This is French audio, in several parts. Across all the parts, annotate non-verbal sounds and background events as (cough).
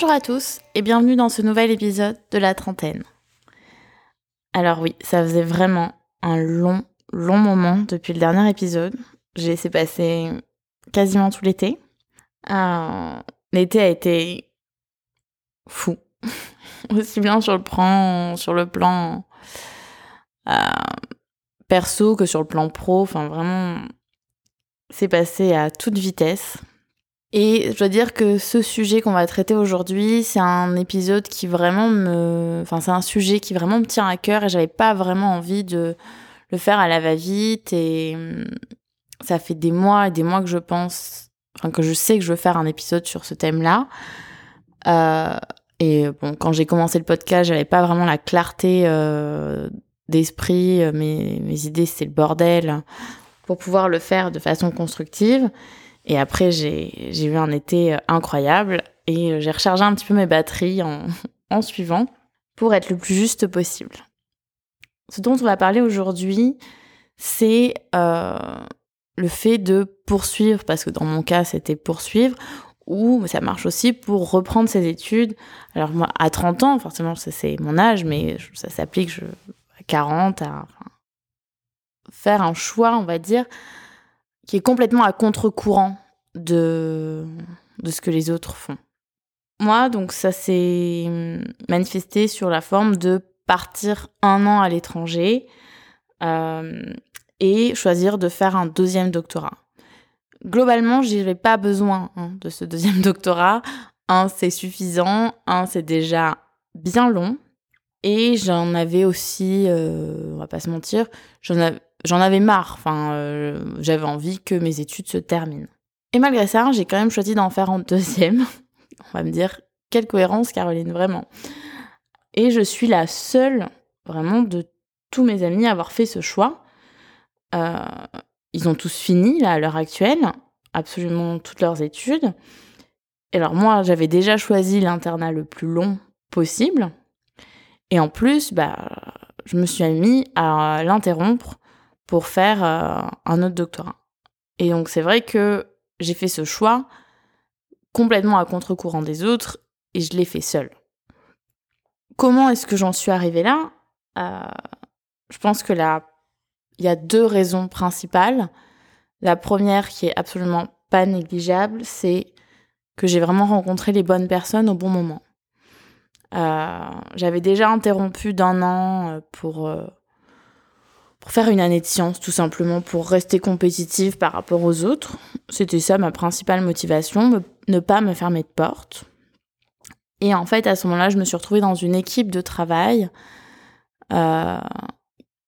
Bonjour à tous et bienvenue dans ce nouvel épisode de la trentaine. Alors oui, ça faisait vraiment un long, long moment depuis le dernier épisode. J'ai laissé passer quasiment tout l'été. Euh, l'été a été fou. (laughs) Aussi bien sur le plan, sur le plan euh, perso que sur le plan pro. Enfin, vraiment, c'est passé à toute vitesse. Et je dois dire que ce sujet qu'on va traiter aujourd'hui, c'est un épisode qui vraiment me, enfin c'est un sujet qui vraiment me tient à cœur et j'avais pas vraiment envie de le faire à la va-vite et hum, ça fait des mois et des mois que je pense, enfin que je sais que je veux faire un épisode sur ce thème-là. Euh, et bon, quand j'ai commencé le podcast, j'avais pas vraiment la clarté euh, d'esprit, mes, mes idées c'était le bordel pour pouvoir le faire de façon constructive. Et après, j'ai eu un été euh, incroyable et euh, j'ai rechargé un petit peu mes batteries en, (laughs) en suivant pour être le plus juste possible. Ce dont on va parler aujourd'hui, c'est euh, le fait de poursuivre, parce que dans mon cas, c'était poursuivre, ou ça marche aussi pour reprendre ses études. Alors moi, à 30 ans, forcément, c'est mon âge, mais ça s'applique à 40, à faire un choix, on va dire, qui est complètement à contre-courant de, de ce que les autres font. Moi, donc ça s'est manifesté sur la forme de partir un an à l'étranger euh, et choisir de faire un deuxième doctorat. Globalement, j'avais pas besoin hein, de ce deuxième (laughs) doctorat. Un, c'est suffisant. Un, c'est déjà bien long. Et j'en avais aussi, euh, on va pas se mentir, j'en avais, j'en avais marre. Enfin, euh, j'avais envie que mes études se terminent. Et malgré ça, j'ai quand même choisi d'en faire un deuxième. (laughs) On va me dire, quelle cohérence, Caroline, vraiment. Et je suis la seule, vraiment, de tous mes amis à avoir fait ce choix. Euh, ils ont tous fini, là, à l'heure actuelle, absolument toutes leurs études. Et alors moi, j'avais déjà choisi l'internat le plus long possible. Et en plus, bah, je me suis mis à l'interrompre pour faire euh, un autre doctorat. Et donc c'est vrai que j'ai fait ce choix complètement à contre-courant des autres et je l'ai fait seule. Comment est-ce que j'en suis arrivée là? Euh, Je pense que là, il y a deux raisons principales. La première, qui est absolument pas négligeable, c'est que j'ai vraiment rencontré les bonnes personnes au bon moment. Euh, j'avais déjà interrompu d'un an euh, pour faire une année de sciences, tout simplement pour rester compétitive par rapport aux autres. C'était ça ma principale motivation, ne pas me fermer de porte. Et en fait, à ce moment-là, je me suis retrouvée dans une équipe de travail euh,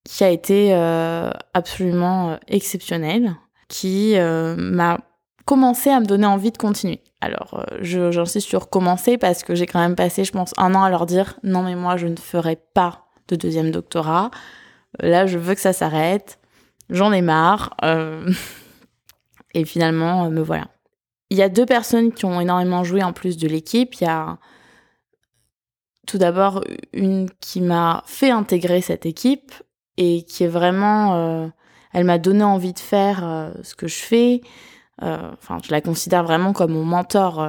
qui a été euh, absolument euh, exceptionnelle, qui m'a commencé à me donner envie de continuer. Alors, j'insiste sur commencer parce que j'ai quand même passé, je pense, un an à leur dire non mais moi, je ne ferai pas de deuxième doctorat. Là, je veux que ça s'arrête. J'en ai marre. Euh, (laughs) et finalement, euh, me voilà. Il y a deux personnes qui ont énormément joué en plus de l'équipe. Il y a tout d'abord une qui m'a fait intégrer cette équipe et qui est vraiment... Euh, elle m'a donné envie de faire ce que je fais. Enfin, je la considère vraiment comme mon mentor.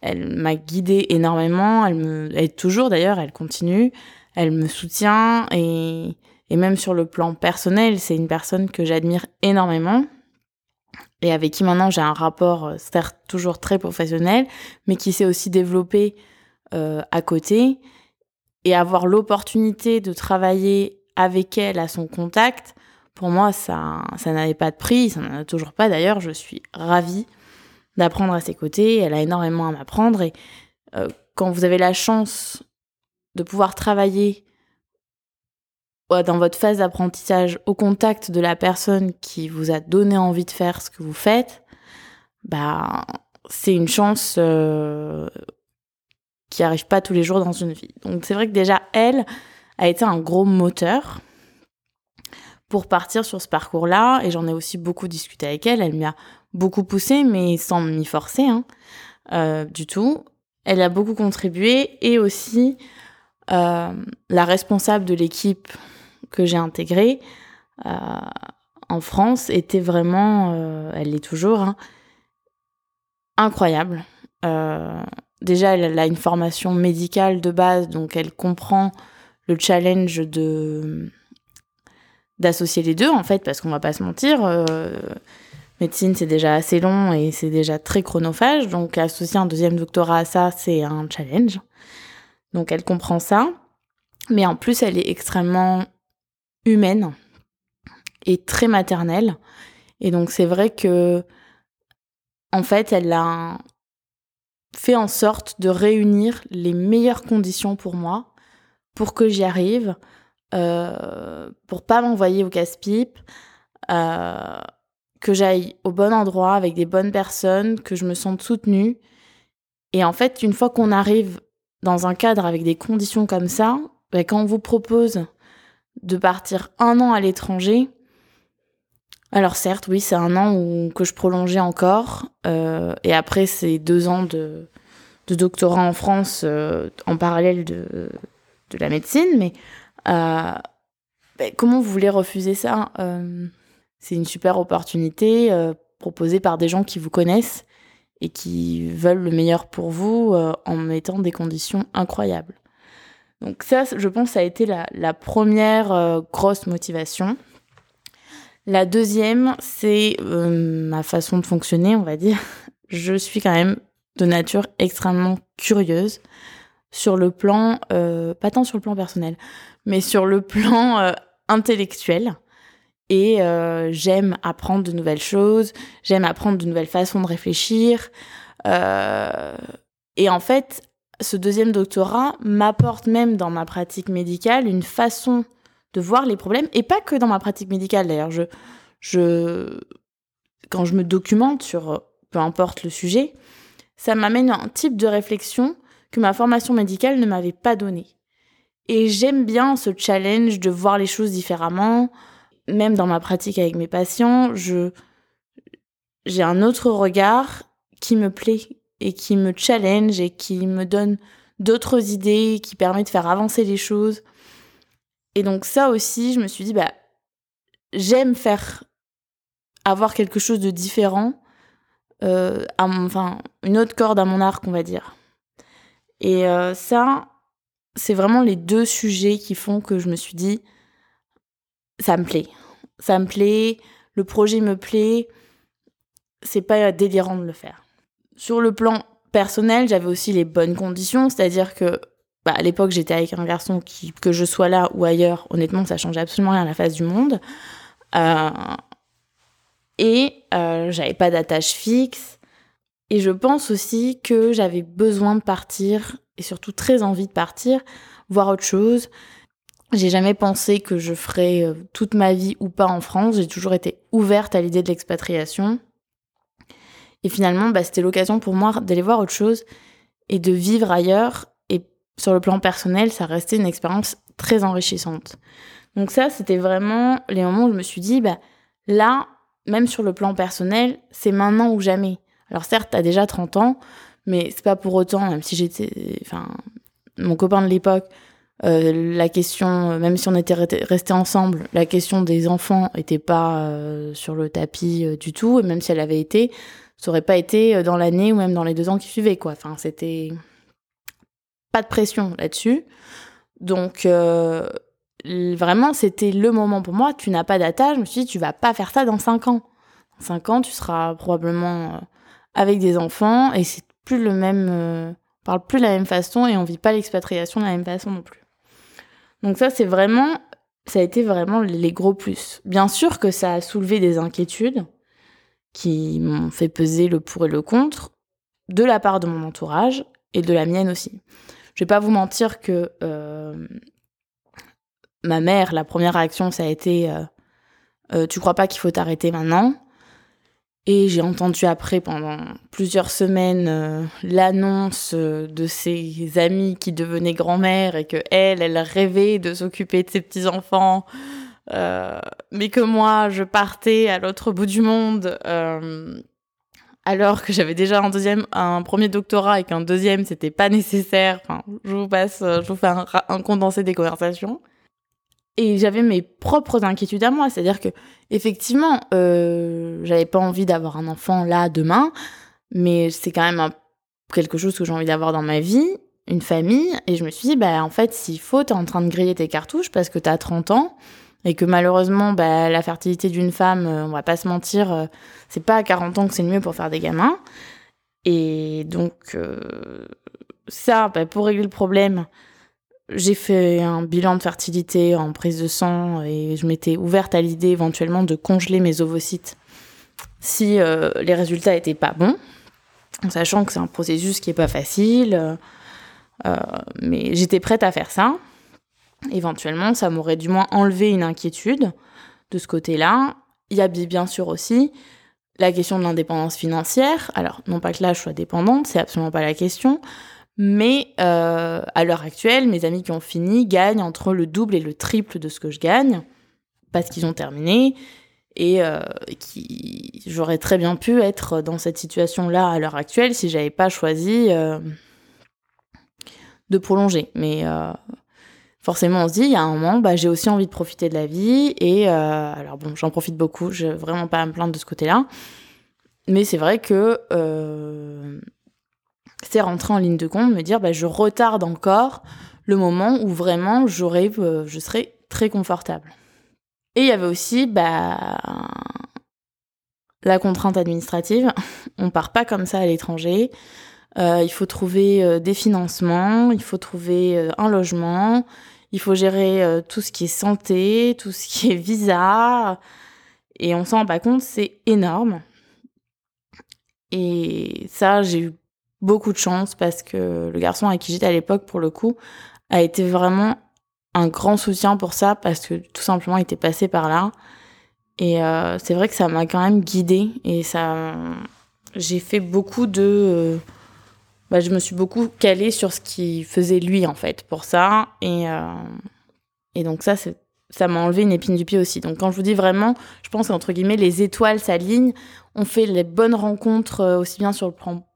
elle m'a guidée énormément. Elle me aide toujours d'ailleurs. Elle continue. Elle me soutient et et même sur le plan personnel, c'est une personne que j'admire énormément et avec qui maintenant j'ai un rapport, euh, certes toujours très professionnel, mais qui s'est aussi développé euh, à côté. Et avoir l'opportunité de travailler avec elle à son contact, pour moi, ça, ça n'avait pas de prix, ça n'en a toujours pas d'ailleurs. Je suis ravie d'apprendre à ses côtés, elle a énormément à m'apprendre. Et euh, quand vous avez la chance de pouvoir travailler dans votre phase d'apprentissage au contact de la personne qui vous a donné envie de faire ce que vous faites, bah c'est une chance euh, qui arrive pas tous les jours dans une vie. Donc c'est vrai que déjà elle a été un gros moteur pour partir sur ce parcours-là et j'en ai aussi beaucoup discuté avec elle. Elle m'a beaucoup poussé mais sans m'y forcer hein, euh, du tout. Elle a beaucoup contribué et aussi euh, la responsable de l'équipe que j'ai intégrée euh, en France était vraiment, euh, elle l'est toujours, hein, incroyable. Euh, déjà, elle a une formation médicale de base, donc elle comprend le challenge de d'associer les deux, en fait, parce qu'on va pas se mentir. Médecine, c'est déjà assez long et c'est déjà très chronophage. Donc, associer un deuxième doctorat à ça, c'est un challenge. Donc, elle comprend ça. Mais en plus, elle est extrêmement humaine et très maternelle. Et donc, c'est vrai que, en fait, elle a fait en sorte de réunir les meilleures conditions pour moi, pour que j'y arrive, euh, pour pas m'envoyer au casse-pipe, euh, que j'aille au bon endroit avec des bonnes personnes, que je me sente soutenue. Et en fait, une fois qu'on arrive dans un cadre avec des conditions comme ça, ben, quand on vous propose de partir un an à l'étranger, alors certes, oui, c'est un an où, que je prolongeais encore, euh, et après c'est deux ans de, doctorat en France euh, en parallèle de, la médecine, mais euh, ben, comment vous voulez refuser ça C'est une super opportunité proposée par des gens qui vous connaissent et qui veulent le meilleur pour vous en mettant des conditions incroyables. Donc ça, je pense, ça a été la, première grosse motivation. La deuxième, c'est euh, ma façon de fonctionner, on va dire. Je suis quand même de nature extrêmement curieuse sur le plan, euh, pas tant sur le plan personnel, mais sur le plan euh, intellectuel. Et j'aime apprendre de nouvelles choses, j'aime apprendre de nouvelles façons de réfléchir. et en fait, ce deuxième doctorat m'apporte même dans ma pratique médicale une façon de voir les problèmes, et pas que dans ma pratique médicale d'ailleurs. Je, quand je me documente sur peu importe le sujet, ça m'amène à un type de réflexion que ma formation médicale ne m'avait pas donné. Et j'aime bien ce challenge de voir les choses différemment. Même dans ma pratique avec mes patients, je, j'ai un autre regard qui me plaît et qui me challenge et qui me donne d'autres idées, qui permet de faire avancer les choses. Et donc ça aussi, je me suis dit, bah, j'aime faire avoir quelque chose de différent, euh, enfin, une autre corde à mon arc, on va dire. Et euh, ça, c'est vraiment les deux sujets qui font que je me suis dit, ça me plaît. Ça me plaît, le projet me plaît, c'est pas délirant de le faire. Sur le plan personnel, j'avais aussi les bonnes conditions, c'est-à-dire que bah, à l'époque, j'étais avec un garçon qui, que je sois là ou ailleurs, honnêtement, ça changeait absolument rien à la face du monde. Euh, et euh, j'avais pas d'attache fixe. Et je pense aussi que j'avais besoin de partir, et surtout très envie de partir, voir autre chose. J'ai jamais pensé que je ferais euh, toute ma vie ou pas en France. J'ai toujours été ouverte à l'idée de l'expatriation. Et finalement, bah, c'était l'occasion pour moi d'aller voir autre chose et de vivre ailleurs sur le plan personnel, ça restait une expérience très enrichissante. Donc ça, c'était vraiment les moments où je me suis dit, bah, là, même sur le plan personnel, c'est maintenant ou jamais. Alors certes, t'as déjà 30 ans, mais c'est pas pour autant, même si j'étais, enfin, mon copain de l'époque, euh, la question, même si on était restés ensemble, la question des enfants était pas euh, sur le tapis euh, du tout, et même si elle avait été, ça aurait pas été dans l'année ou même dans les deux ans qui suivaient, quoi. Enfin, c'était, pas de pression là-dessus. Donc, euh, vraiment, c'était le moment pour moi. Tu n'as pas d'attache. Je me suis dit, tu vas pas faire ça dans 5 ans. Dans 5 ans, tu seras probablement euh, avec des enfants et c'est plus le même. Euh, parle plus de la même façon et on vit pas l'expatriation de la même façon non plus. Donc, ça, c'est vraiment. Ça a été vraiment les gros plus. Bien sûr que ça a soulevé des inquiétudes qui m'ont fait peser le pour et le contre de la part de mon entourage et de la mienne aussi. Je vais pas vous mentir que euh, ma mère, la première réaction, ça a été euh, euh, Tu crois pas qu'il faut t'arrêter maintenant? Et j'ai entendu après, pendant plusieurs semaines, l'annonce de ses amis qui devenaient grand-mère et que elle, elle rêvait de s'occuper de ses petits-enfants. Mais que moi, je partais à l'autre bout du monde alors que j'avais déjà un deuxième, un premier doctorat et qu'un deuxième c'était pas nécessaire. Enfin, je vous passe, euh, je vous fais un, condensé des conversations. Et j'avais mes propres inquiétudes à moi, c'est-à-dire que effectivement, euh, j'avais pas envie d'avoir un enfant là demain, mais c'est quand même quelque chose que j'ai envie d'avoir dans ma vie, une famille, et je me suis dit, bah, en fait, s'il faut, t'es en train de griller tes cartouches parce que t'as 30 ans, et que malheureusement, bah, la fertilité d'une femme, euh, on va pas se mentir, euh, c'est pas à 40 ans que c'est le mieux pour faire des gamins. Et donc, euh, ça, bah, pour régler le problème, j'ai fait un bilan de fertilité en prise de sang et je m'étais ouverte à l'idée éventuellement de congeler mes ovocytes si les résultats étaient pas bons, en sachant que c'est un processus qui est pas facile. mais j'étais prête à faire ça. Éventuellement, ça m'aurait du moins enlevé une inquiétude de ce côté-là. Il y a bien sûr aussi la question de l'indépendance financière. Alors, non pas que là je sois dépendante, c'est absolument pas la question. Mais euh, à l'heure actuelle, mes amis qui ont fini gagnent entre le double et le triple de ce que je gagne parce qu'ils ont terminé et euh, qui j'aurais très bien pu être dans cette situation-là à l'heure actuelle si j'avais pas choisi euh, de prolonger. Mais forcément on se dit, il y a un moment, bah, j'ai aussi envie de profiter de la vie. Et euh, alors bon, j'en profite beaucoup, je vraiment pas à me plaindre de ce côté-là. Mais c'est vrai que euh, c'est rentrer en ligne de compte, me dire, bah, je retarde encore le moment où vraiment euh, je serai très confortable. Et il y avait aussi bah, la contrainte administrative. (laughs) On part pas comme ça à l'étranger. il faut trouver des financements, il faut trouver un logement, il faut gérer euh, tout ce qui est santé, tout ce qui est visa. Et on s'en rend pas compte, c'est énorme. Et ça, j'ai eu beaucoup de chance parce que le garçon avec qui j'étais à l'époque, pour le coup, a été vraiment un grand soutien pour ça parce que tout simplement il était passé par là. Et euh, c'est vrai que ça m'a quand même guidée et ça, j'ai fait beaucoup de euh, bah, je me suis beaucoup calée sur ce qu'il faisait lui en fait pour ça et euh, et donc ça ça m'a enlevé une épine du pied aussi. Donc quand je vous dis vraiment, je pense qu'entre guillemets les étoiles s'alignent, on fait les bonnes rencontres euh, aussi bien sur le plan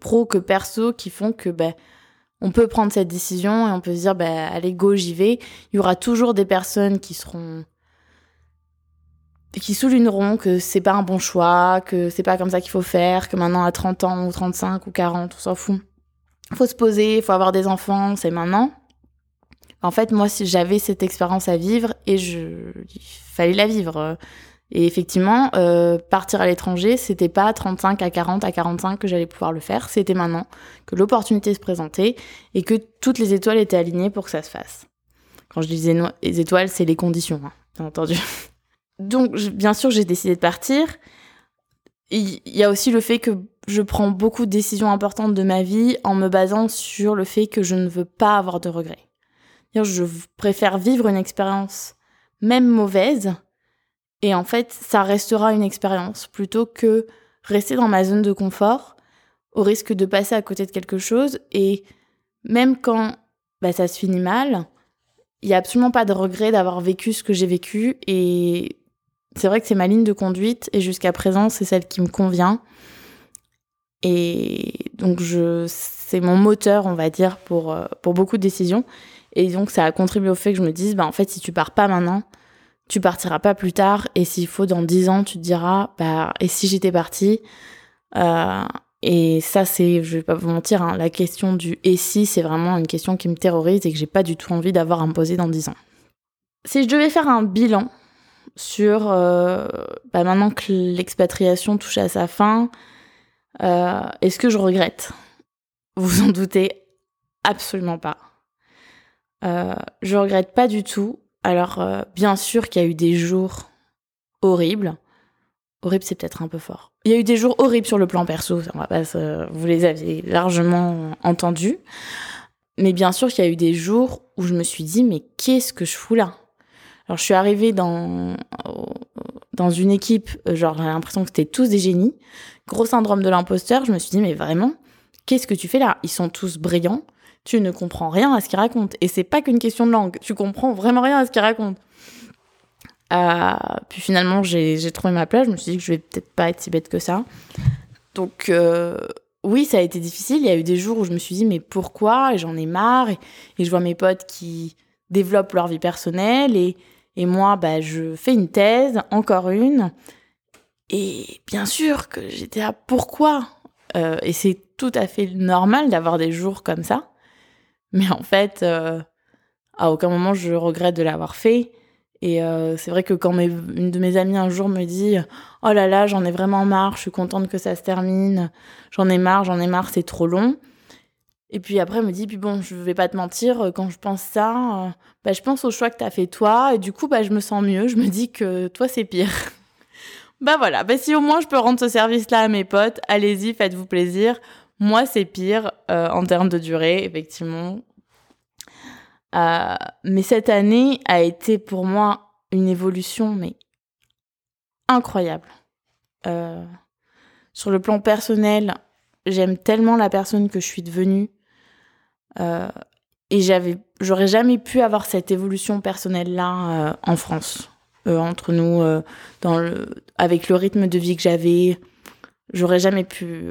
pro que perso qui font que ben on peut prendre cette décision et on peut se dire ben allez go j'y vais. Il y aura toujours des personnes qui seront qui souligneront que c'est pas un bon choix, que c'est pas comme ça qu'il faut faire, que maintenant à 30 ans ou 35 ou 40, on s'en fout. Faut se poser, faut avoir des enfants, c'est maintenant. En fait, moi, si j'avais cette expérience à vivre et je, il fallait la vivre. Et effectivement, euh, partir à l'étranger, c'était pas 35 à 40 à 45 que j'allais pouvoir le faire, c'était maintenant que l'opportunité se présentait et que toutes les étoiles étaient alignées pour que ça se fasse. Quand je disais les étoiles, c'est les conditions, hein, bien entendu. (laughs) Donc, bien sûr, j'ai décidé de partir. Il y a aussi le fait que je prends beaucoup de décisions importantes de ma vie en me basant sur le fait que je ne veux pas avoir de regrets. Je préfère vivre une expérience, même mauvaise, et en fait, ça restera une expérience plutôt que rester dans ma zone de confort au risque de passer à côté de quelque chose. Et même quand bah, ça se finit mal, il n'y a absolument pas de regret d'avoir vécu ce que j'ai vécu et c'est vrai que c'est ma ligne de conduite et jusqu'à présent, c'est celle qui me convient. Et donc, je, c'est mon moteur, on va dire, pour, euh, pour beaucoup de décisions. Et donc, ça a contribué au fait que je me dise, bah, en fait, si tu pars pas maintenant, tu partiras pas plus tard. Et s'il faut, dans dix ans, tu te diras, bah, et si j'étais partie euh, Et ça, c'est, je vais pas vous mentir, hein, la question du et si, c'est vraiment une question qui me terrorise et que j'ai pas du tout envie d'avoir à me poser dans dix ans. Si je devais faire un bilan sur euh, bah maintenant que l'expatriation touche à sa fin, euh, est-ce que je regrette? Vous en doutez absolument pas. Euh, je regrette pas du tout. Alors, bien sûr qu'il y a eu des jours horribles. Horrible, c'est peut-être un peu fort. Il y a eu des jours horribles sur le plan perso, on va pas vous les avez largement entendus. Mais bien sûr qu'il y a eu des jours où je me suis dit, mais qu'est-ce que je fous là? Alors je suis arrivée dans dans une équipe, euh, genre j'ai l'impression que c'était tous des génies. Gros syndrome de l'imposteur, je me suis dit mais vraiment, qu'est-ce que tu fais là? Ils sont tous brillants. Tu ne comprends rien à ce qu'ils racontent et c'est pas qu'une question de langue. Tu comprends vraiment rien à ce qu'ils racontent. Euh, puis finalement j'ai trouvé ma place. Je me suis dit que je vais peut-être pas être si bête que ça. Donc euh, oui, ça a été difficile. Il y a eu des jours où je me suis dit mais pourquoi? J'en ai marre. et je vois mes potes qui développent leur vie personnelle et moi, bah, je fais une thèse, encore une. Et bien sûr que j'étais à pourquoi? Euh, Et c'est tout à fait normal d'avoir des jours comme ça. Mais en fait, euh, à aucun moment je regrette de l'avoir fait. Et euh, c'est vrai que quand une de mes amies un jour me dit Oh là là, j'en ai vraiment marre, je suis contente que ça se termine, j'en ai marre, j'en ai marre, c'est trop long. Et puis après, elle me dit Puis bon, je vais pas te mentir, quand je pense ça, bah, je pense au choix que tu as fait toi, et du coup, bah, je me sens mieux, je me dis que toi, c'est pire. (laughs) bah voilà, bah, si au moins je peux rendre ce service-là à mes potes, allez-y, faites-vous plaisir. Moi, c'est pire euh, en termes de durée, effectivement. Euh, mais cette année a été pour moi une évolution, mais incroyable. Euh, sur le plan personnel, j'aime tellement la personne que je suis devenue. Et j'avais, j'aurais jamais pu avoir cette évolution personnelle-là en France. entre nous, avec le rythme de vie que j'avais, j'aurais jamais pu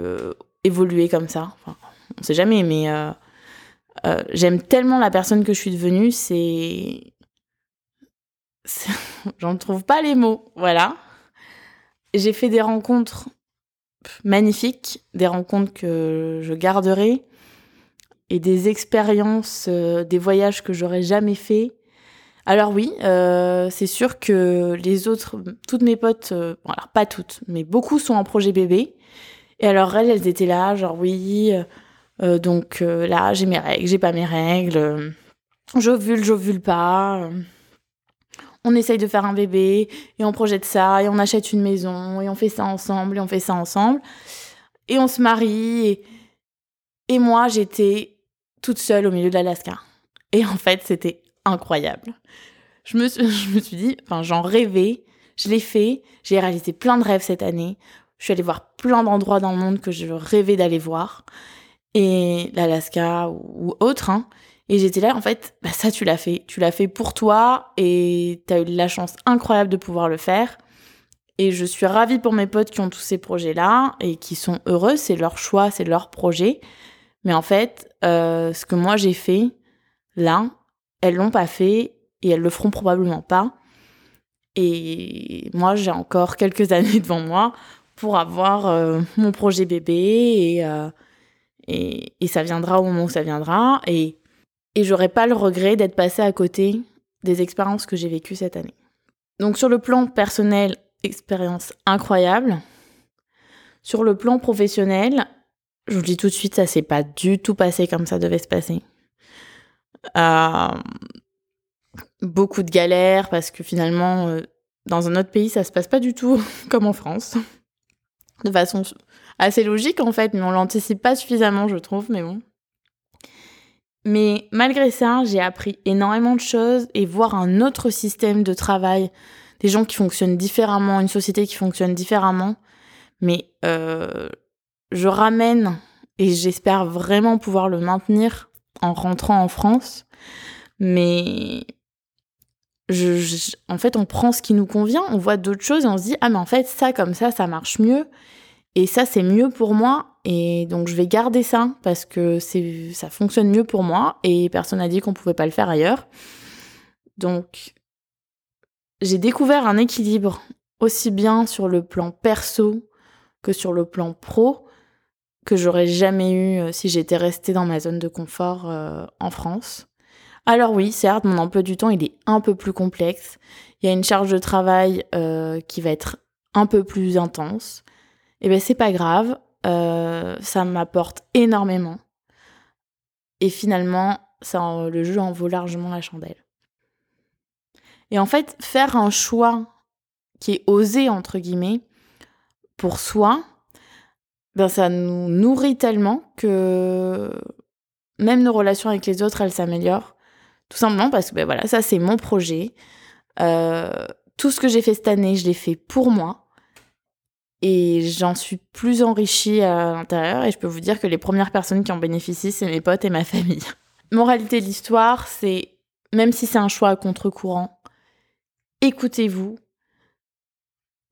évoluer comme ça. Enfin, on sait jamais, mais euh, euh, j'aime tellement la personne que je suis devenue, c'est. (laughs) J'en trouve pas les mots, voilà. J'ai fait des rencontres magnifiques, des rencontres que je garderai, et des expériences, euh, des voyages que j'aurais jamais fait. Alors oui, c'est sûr que les autres, toutes mes potes, alors pas toutes, mais beaucoup sont en projet bébé. Et alors elles, elles étaient là, genre oui, euh, euh, donc euh, là j'ai mes règles, j'ai pas mes règles, j'ovule, j'ovule pas. on essaye de faire un bébé et on projette ça et on achète une maison et on fait ça ensemble et on fait ça ensemble et on se marie et moi j'étais toute seule au milieu de l'Alaska et en fait c'était incroyable. Je me, (laughs) je me suis dit, enfin j'en rêvais, je l'ai fait, j'ai réalisé plein de rêves cette année. Je suis allée voir plein d'endroits dans le monde que je rêvais d'aller voir. Et l'Alaska ou, autre. Hein. Et j'étais là, en fait, bah ça, tu l'as fait. Tu l'as fait pour toi et tu as eu la chance incroyable de pouvoir le faire. Et je suis ravie pour mes potes qui ont tous ces projets-là et qui sont heureux. C'est leur choix, c'est leur projet. Mais en fait, euh, ce que moi j'ai fait, là, elles l'ont pas fait et elles le feront probablement pas. Et moi, j'ai encore (laughs) quelques années devant moi pour avoir euh, mon projet bébé euh, et, et, ça viendra au moment où ça viendra. Et, et j'aurai pas le regret d'être passé à côté des expériences que j'ai vécues cette année. Donc sur le plan personnel, expérience incroyable. Sur le plan professionnel, je vous dis tout de suite, ça s'est pas du tout passé comme ça devait se passer. Euh, beaucoup de galères parce que finalement, dans un autre pays, ça se passe pas du tout (laughs) comme en France de façon assez logique en fait, mais on l'anticipe pas suffisamment, je trouve, mais bon. Mais malgré ça, j'ai appris énormément de choses et voir un autre système de travail, des gens qui fonctionnent différemment, une société qui fonctionne différemment. Mais euh, je ramène et j'espère vraiment pouvoir le maintenir en rentrant en France. Mais je, en fait, on prend ce qui nous convient, on voit d'autres choses et on se dit, ah mais en fait, ça comme ça, ça marche mieux. Et ça, c'est mieux pour moi. Et donc, je vais garder ça parce que ça fonctionne mieux pour moi et personne n'a dit qu'on pouvait pas le faire ailleurs. Donc, j'ai découvert un équilibre aussi bien sur le plan perso que sur le plan pro que j'aurais jamais eu euh, si j'étais restée dans ma zone de confort euh, en France. Alors oui, certes, mon emploi du temps, il est un peu plus complexe. Il y a une charge de travail euh, qui va être un peu plus intense. Et eh ben c'est pas grave, ça m'apporte énormément. Et finalement, le jeu en vaut largement la chandelle. Et en fait, faire un choix qui est osé, entre guillemets, pour soi, ben ça nous nourrit tellement que même nos relations avec les autres, elles s'améliorent. Tout simplement parce que ben voilà, ça c'est mon projet. Euh, tout ce que j'ai fait cette année, je l'ai fait pour moi. Et j'en suis plus enrichie à l'intérieur. Et je peux vous dire que les premières personnes qui en bénéficient, c'est mes potes et ma (laughs) famille. Moralité de l'histoire, c'est même si c'est un choix à contre-courant, écoutez-vous.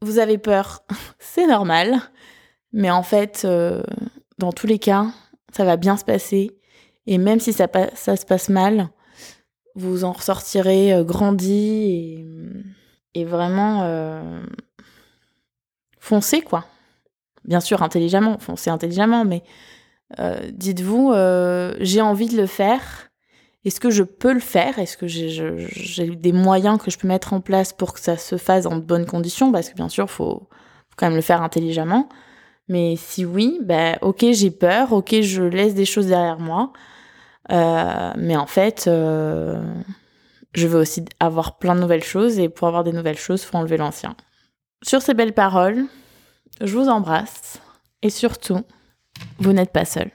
Vous avez peur, (laughs) c'est normal. Mais en fait, euh, dans tous les cas, ça va bien se passer. Et même si ça, se passe mal, vous en ressortirez euh, grandi et, vraiment euh, foncé, quoi. Bien sûr, intelligemment, foncez intelligemment, mais Euh, dites-vous, j'ai envie de le faire. Est-ce que je peux le faire? Est-ce que j'ai des moyens que je peux mettre en place pour que ça se fasse en de bonnes conditions? Parce que bien sûr, il faut, quand même le faire intelligemment. Mais si oui, ben ok, j'ai peur, ok, je laisse des choses derrière moi. Euh, mais en fait, je veux aussi avoir plein de nouvelles choses et pour avoir des nouvelles choses, faut enlever l'ancien. Sur ces belles paroles, je vous embrasse et surtout, vous n'êtes pas seul.